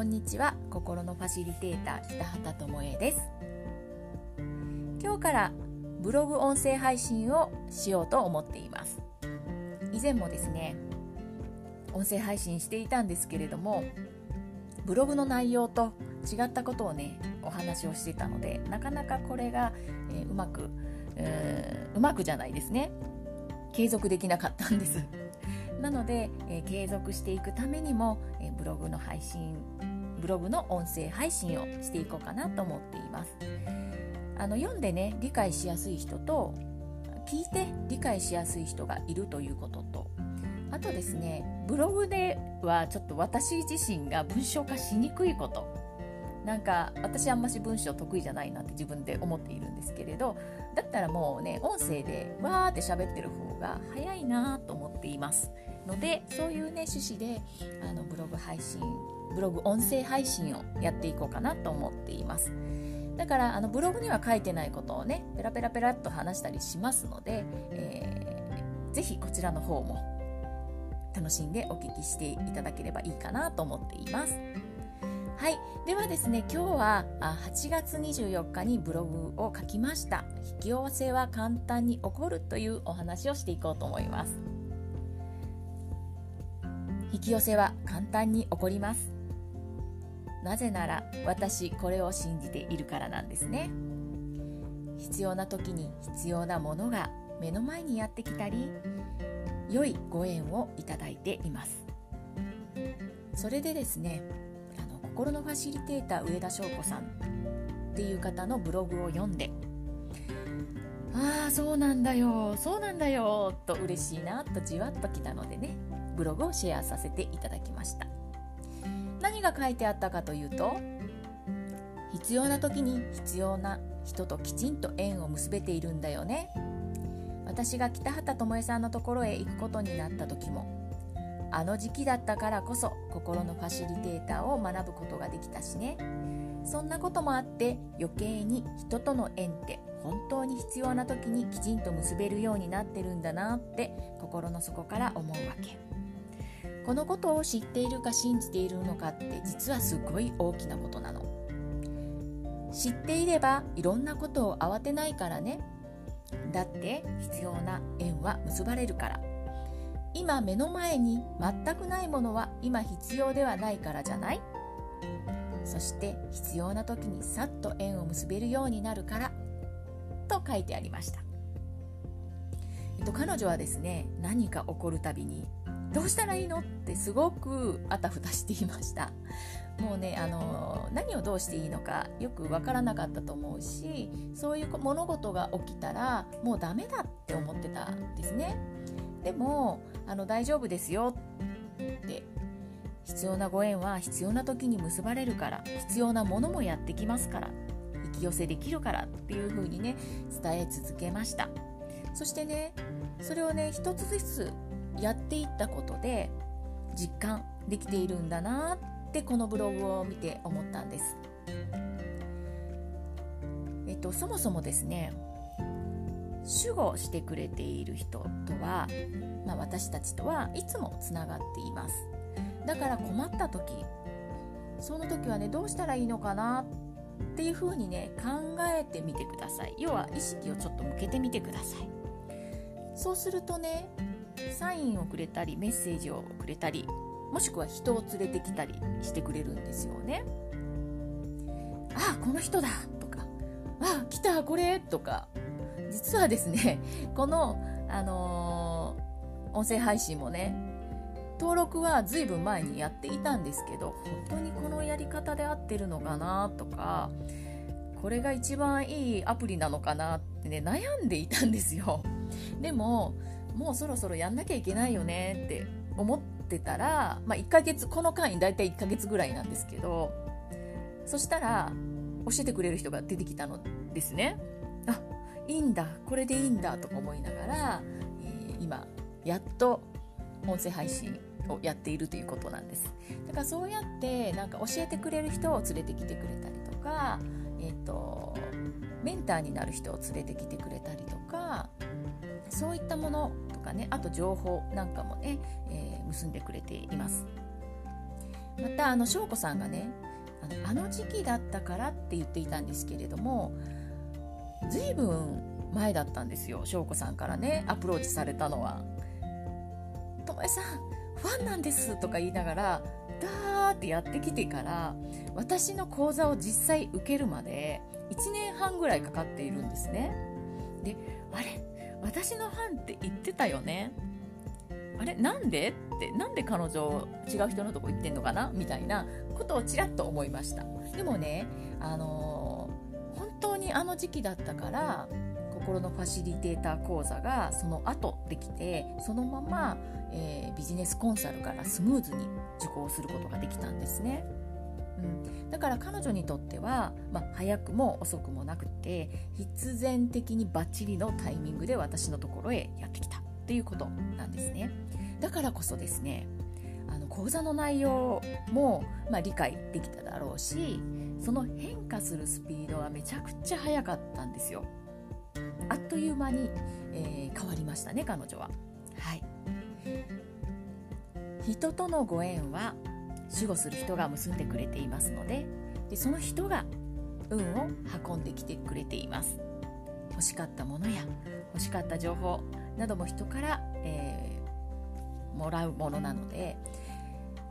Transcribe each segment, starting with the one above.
こんにちは。心のファシリテーター北畑智恵です。今日からブログ音声配信をしようと思っています。以前もですね音声配信していたんですけれどもブログの内容と違ったことをねお話をしてたのでなかなかこれが、えー、うまく、えー、うまくじゃないですね。継続できなかったんです。なので、えー、継続していくためにも、えー、ブログの配信ブログの音声配信をしていこうかなと思っています。あの読んでね理解しやすい人と聞いて理解しやすい人がいるということとあとですねブログではちょっと私自身が文章化しにくいこと。なんか私あんまし文章得意じゃないなって自分で思っているんですけれどだったらもうね音声でわーって喋ってる方が早いなと思っています。のでそういうね趣旨であのブログ配信ブログ音声配信をやっていこうかなと思っています。だからあのブログには書いてないことをねペラペラペラっと話したりしますので、えー、ぜひこちらの方も楽しんでお聞きしていただければいいかなと思っています。はい、ではですね今日は8月24日にブログを書きました。引き寄せは簡単に起こるというお話をしていこうと思います。引き寄せは簡単に起こります。なぜなら私これを信じているからなんですね。必要な時に必要なものが目の前にやってきたり良いご縁をいただいています。それでですねあの心のファシリテーター上田翔子さんっていう方のブログを読んでああそうなんだよそうなんだよと嬉しいなとじわっときたのでねブログをシェアさせていただきました。何が書いてあったかというと必要な時に必要な人ときちんと縁を結べているんだよね。私が北畑智恵さんのところへ行くことになった時もあの時期だったからこそ心のファシリテーターを学ぶことができたしね。そんなこともあって余計に人との縁って本当に必要な時にきちんと結べるようになってるんだなって心の底から思うわけ。このことを知っているか信じているのかって実はすごい大きなことなの。知っていればいろんなことを慌てないからね。だって必要な縁は結ばれるから。今目の前に全くないものは今必要ではないからじゃない。そして必要な時にさっと縁を結べるようになるから。と書いてありました、えっと、彼女はですね何か起こるたびにどうしたらいいの？ってすごくあたふたしていました。もうねあの何をどうしていいのかよく分からなかったと思うしそういう物事が起きたらもうダメだって思ってたんですね。でもあの大丈夫ですよって必要なご縁は必要な時に結ばれるから必要なものもやってきますから引き寄せできるからっていう風にね伝え続けました。そしてねそれをね一つずつやっていったことで実感できているんだなってこのブログを見て思ったんです。えっとそもそもですね守護してくれている人とは、まあ、私たちとはいつもつながっています。だから困った時その時はねどうしたらいいのかなっていう風にね考えてみてください。要は意識をちょっと向けてみてください。そうするとねサインをくれたりメッセージをくれたりもしくは人を連れてきたりしてくれるんですよねあこの人だとかあ来たこれとか。実はですね この、あのー、音声配信もね登録はずいぶん前にやっていたんですけど本当にこのやり方で合ってるのかなとかこれが一番いいアプリなのかなってね悩んでいたんですよ。でももうそろそろやんなきゃいけないよねって思ってたら、まあ、1ヶ月この間に大体1ヶ月ぐらいなんですけどそしたら教えてくれる人が出てきたのですね。あいいんだこれでいいんだとか思いながら、えー、今やっと音声配信をやっているということなんです。だからそうやってなんか教えてくれる人を連れてきてくれたりとか、えーと、メンターになる人を連れてきてくれたりとかそういったものとかねあと情報なんかもね、えー、結んでくれています。またあの翔子さんがねあのあの時期だったからって言っていたんですけれども随分前だったんですよ翔子さんからねアプローチされたのは「ともえさんファンなんです」とか言いながらダーってやってきてから私の講座を実際受けるまで1年半ぐらいかかっているんですね。であれ？私のファンって言ってたよね？あれなんで？ってなんで彼女違う人のとこ行ってんのかな？みたいなことをちらっと思いました。でもねあのー、本当にあの時期だったから心のファシリテーター講座がその後できてそのまま、えー、ビジネスコンサルからスムーズに受講することができたんですね。うん、だから彼女にとっては、まあ、早くも遅くもなくて必然的にバッチリのタイミングで私のところへやってきたっていうことなんですね。だからこそですねあの講座の内容も、まあ、理解できただろうしその変化するスピードはめちゃくちゃ速かったんですよ。あっという間に、えー、変わりましたね彼女は。はい。人とのご縁は守護する人が結んでくれていますのででその人が運を運んできてくれています。欲しかったものや欲しかった情報なども人から、えー、もらうものなので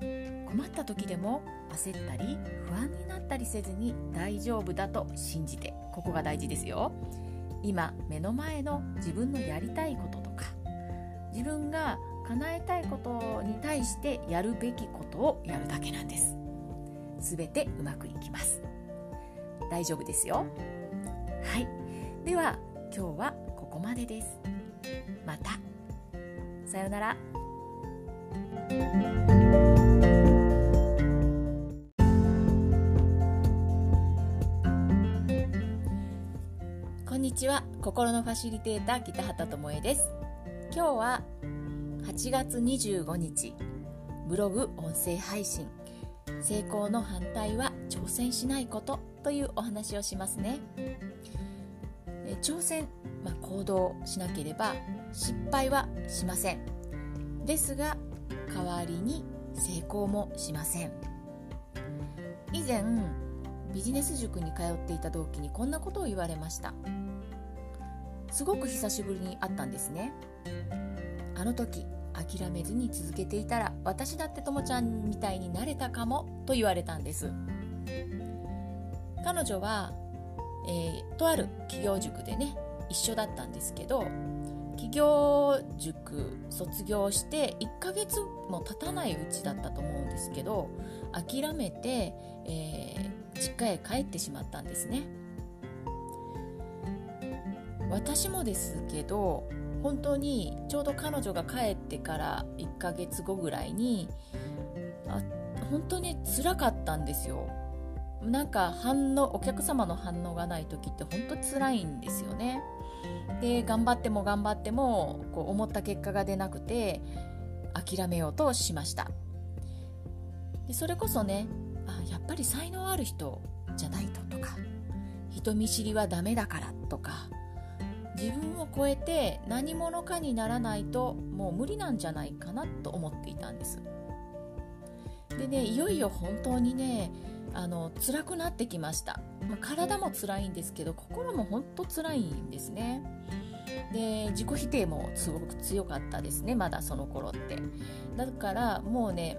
困った時でも焦ったり不安になったりせずに大丈夫だと信じてここが大事ですよ。今目の前の自分のやりたいこととか自分が叶えたいこと対してやるべきことをやるだけなんです。全てうまくいきます。大丈夫ですよ。はい。では今日はここまでです。また。さようなら。こんにちは。心のファシリテーター北畑智恵です。今日は8月25日。ブログ音声配信。成功の反対は挑戦しないことというお話をしますね。挑戦、まあ、行動しなければ失敗はしません。ですが代わりに成功もしません。以前ビジネス塾に通っていた同期にこんなことを言われました。すごく久しぶりに会ったんですね。あの時諦めずに続けていたら私だってともちゃんみたいになれたかもと言われたんです。彼女は、えー、とある企業塾でね一緒だったんですけど企業塾卒業して1ヶ月も経たないうちだったと思うんですけど諦めて、えー、実家へ帰ってしまったんですね。私もですけど本当にちょうど彼女が帰ってから1ヶ月後ぐらいにあ本当につらかったんですよ。なんか反応お客様の反応がない時って本当辛いんですよね。で頑張っても頑張ってもこう思った結果が出なくて諦めようとしました。でそれこそねあやっぱり才能ある人じゃないととか人見知りはダメだからとか自分を超えて何者かにならないともう無理なんじゃないかなと思っていたんです。でねいよいよ本当にねあの辛くなってきました、まあ、体も辛いんですけど心も本当辛いんですね。で自己否定もすごく強かったですねまだその頃って。だからもうね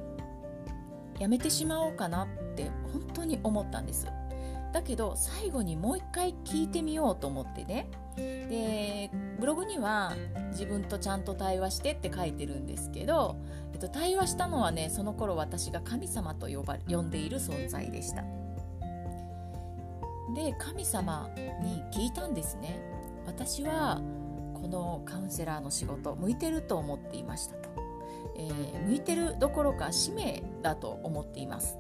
やめてしまおうかなって本当に思ったんです。だけど最後にもう一回聞いてみようと思ってね。でブログには自分とちゃんと対話してって書いてるんですけど、えっと、対話したのはねその頃私が神様と呼ば呼んでいる存在でした。で神様に聞いたんですね。私はこのカウンセラーの仕事向いてると思っていましたと、えー、向いてるどころか使命だと思っています。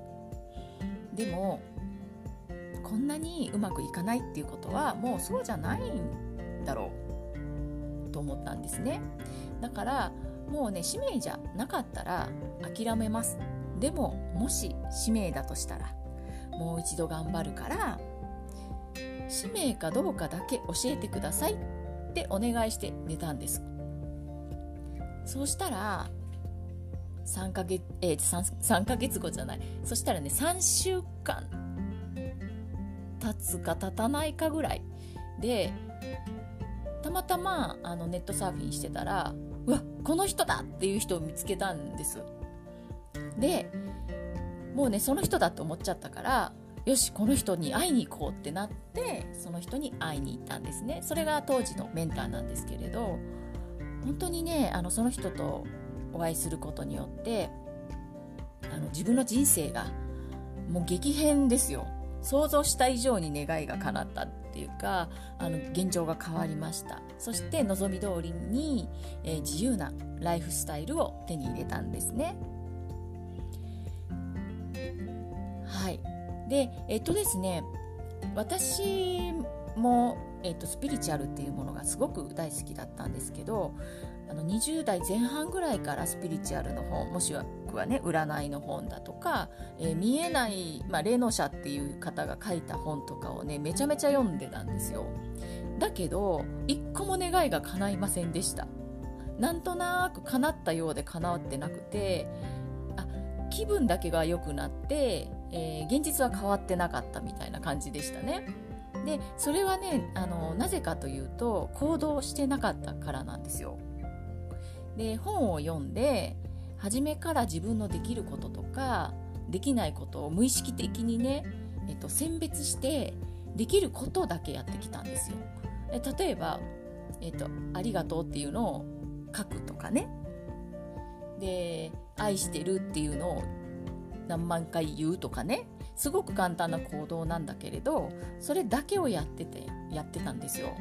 でもこんなにうまくいかないっていうことはもうそうじゃないんだろうと思ったんですね。だからもうね使命じゃなかったら諦めます。でももし使命だとしたらもう一度頑張るから使命かどうかだけ教えてくださいってお願いして寝たんです。そうしたら3ヶ月、えー、3, 3ヶ月後じゃない。そしたらね3週間経つか経たないかぐらいでたまたまあのネットサーフィンしてたらうわこの人だっていう人を見つけたんです。でもうねその人だと思っちゃったからよしこの人に会いに行こうってなってその人に会いに行ったんですね。それが当時のメンターなんですけれど本当にねあのその人とお会いすることによってあの自分の人生がもう激変ですよ。想像した以上に願いが叶ったっていうかあの現状が変わりました。そして望み通りに、えー、自由なライフスタイルを手に入れたんですね。はい。でえっとですね私も、えっと、スピリチュアルっていうものがすごく大好きだったんですけどあの20代前半ぐらいからスピリチュアルの本もしくはね占いの本だとか、えー、見えない、まあ、霊能者っていう方が書いた本とかをねめちゃめちゃ読んでたんですよ。だけど一個も願いが叶いませんでした。なんとなく叶ったようで叶ってなくてあ気分だけが良くなって、えー、現実は変わってなかったみたいな感じでしたね。でそれはねあのなぜかというと行動してなかったからなんですよ。で本を読んで初めから自分のできることとかできないことを無意識的にね、えっと、選別してできることだけやってきたんですよ。え例えば、えっと「ありがとう」っていうのを書くとかね。で「愛してる」っていうのを何万回言うとかね。すごく簡単な行動なんだけれどそれだけをやっててやってたんですよ。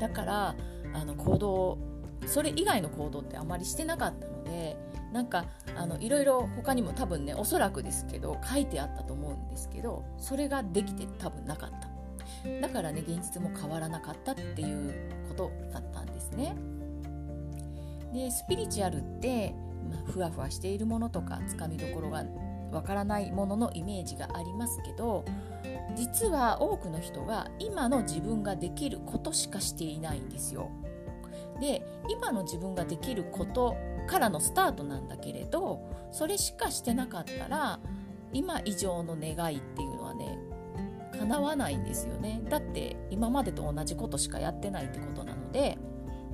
だからあの行動それ以外の行動ってあまりしてなかったのでなんかあのいろいろ他にも多分ねおそらくですけど書いてあったと思うんですけどそれができて多分なかった。だからね現実も変わらなかったっていうことだったんですね。でスピリチュアルって、まあ、ふわふわしているものとかつかみどころがわからないもののイメージがありますけど実は多くの人が今の自分ができることしかしていないんですよ。で今の自分ができることからのスタートなんだけれどそれしかしてなかったら今以上の願いっていうのはね叶わないんですよね。だって今までと同じことしかやってないってことなので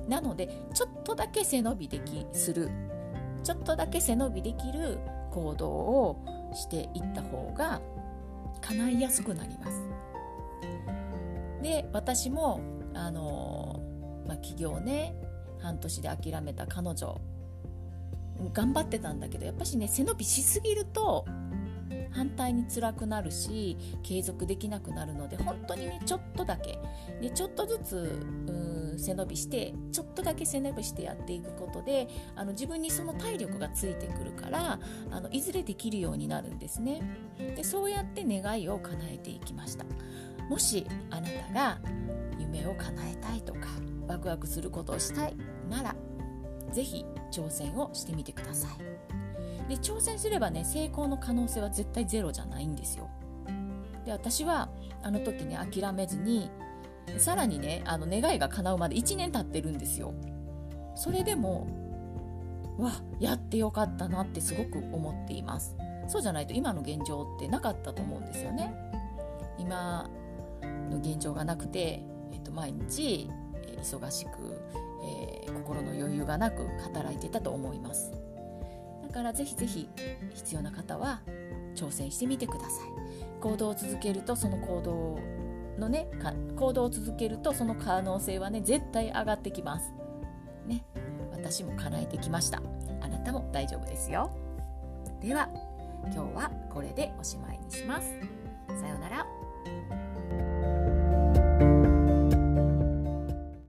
なのでちょっとだけ背伸びできするちょっとだけ背伸びできる行動をしていった方が叶いやすくなります。で私もあのまあ、起業ね半年で諦めた彼女頑張ってたんだけどやっぱしね背伸びしすぎると反対に辛くなるし継続できなくなるので本当にねちょっとだけ。でちょっとずつ背伸びしてちょっとだけ背伸びしてやっていくことであの自分にその体力がついてくるからあのいずれできるようになるんですね。でそうやって願いを叶えていきました。もしあなたが夢を叶えたいとかワクワクすることをしたいなら是非挑戦をしてみてください。で挑戦すればね成功の可能性は絶対ゼロじゃないんですよ。で私はあの時ね諦めずにさらにねあの願いが叶うまで1年経ってるんですよ。それでもわやってよかったなってすごく思っています。そうじゃないと今の現状ってなかったと思うんですよね。今の現状がなくて、えっと、毎日忙しく、えー、心の余裕がなく働いていたと思います。だからぜひぜひ必要な方は挑戦してみてください。行動を続けるとその行動のね行動を続けるとその可能性はね絶対上がってきます。ね。私も叶えてきました。あなたも大丈夫ですよ。では今日はこれでおしまいにします。さようなら。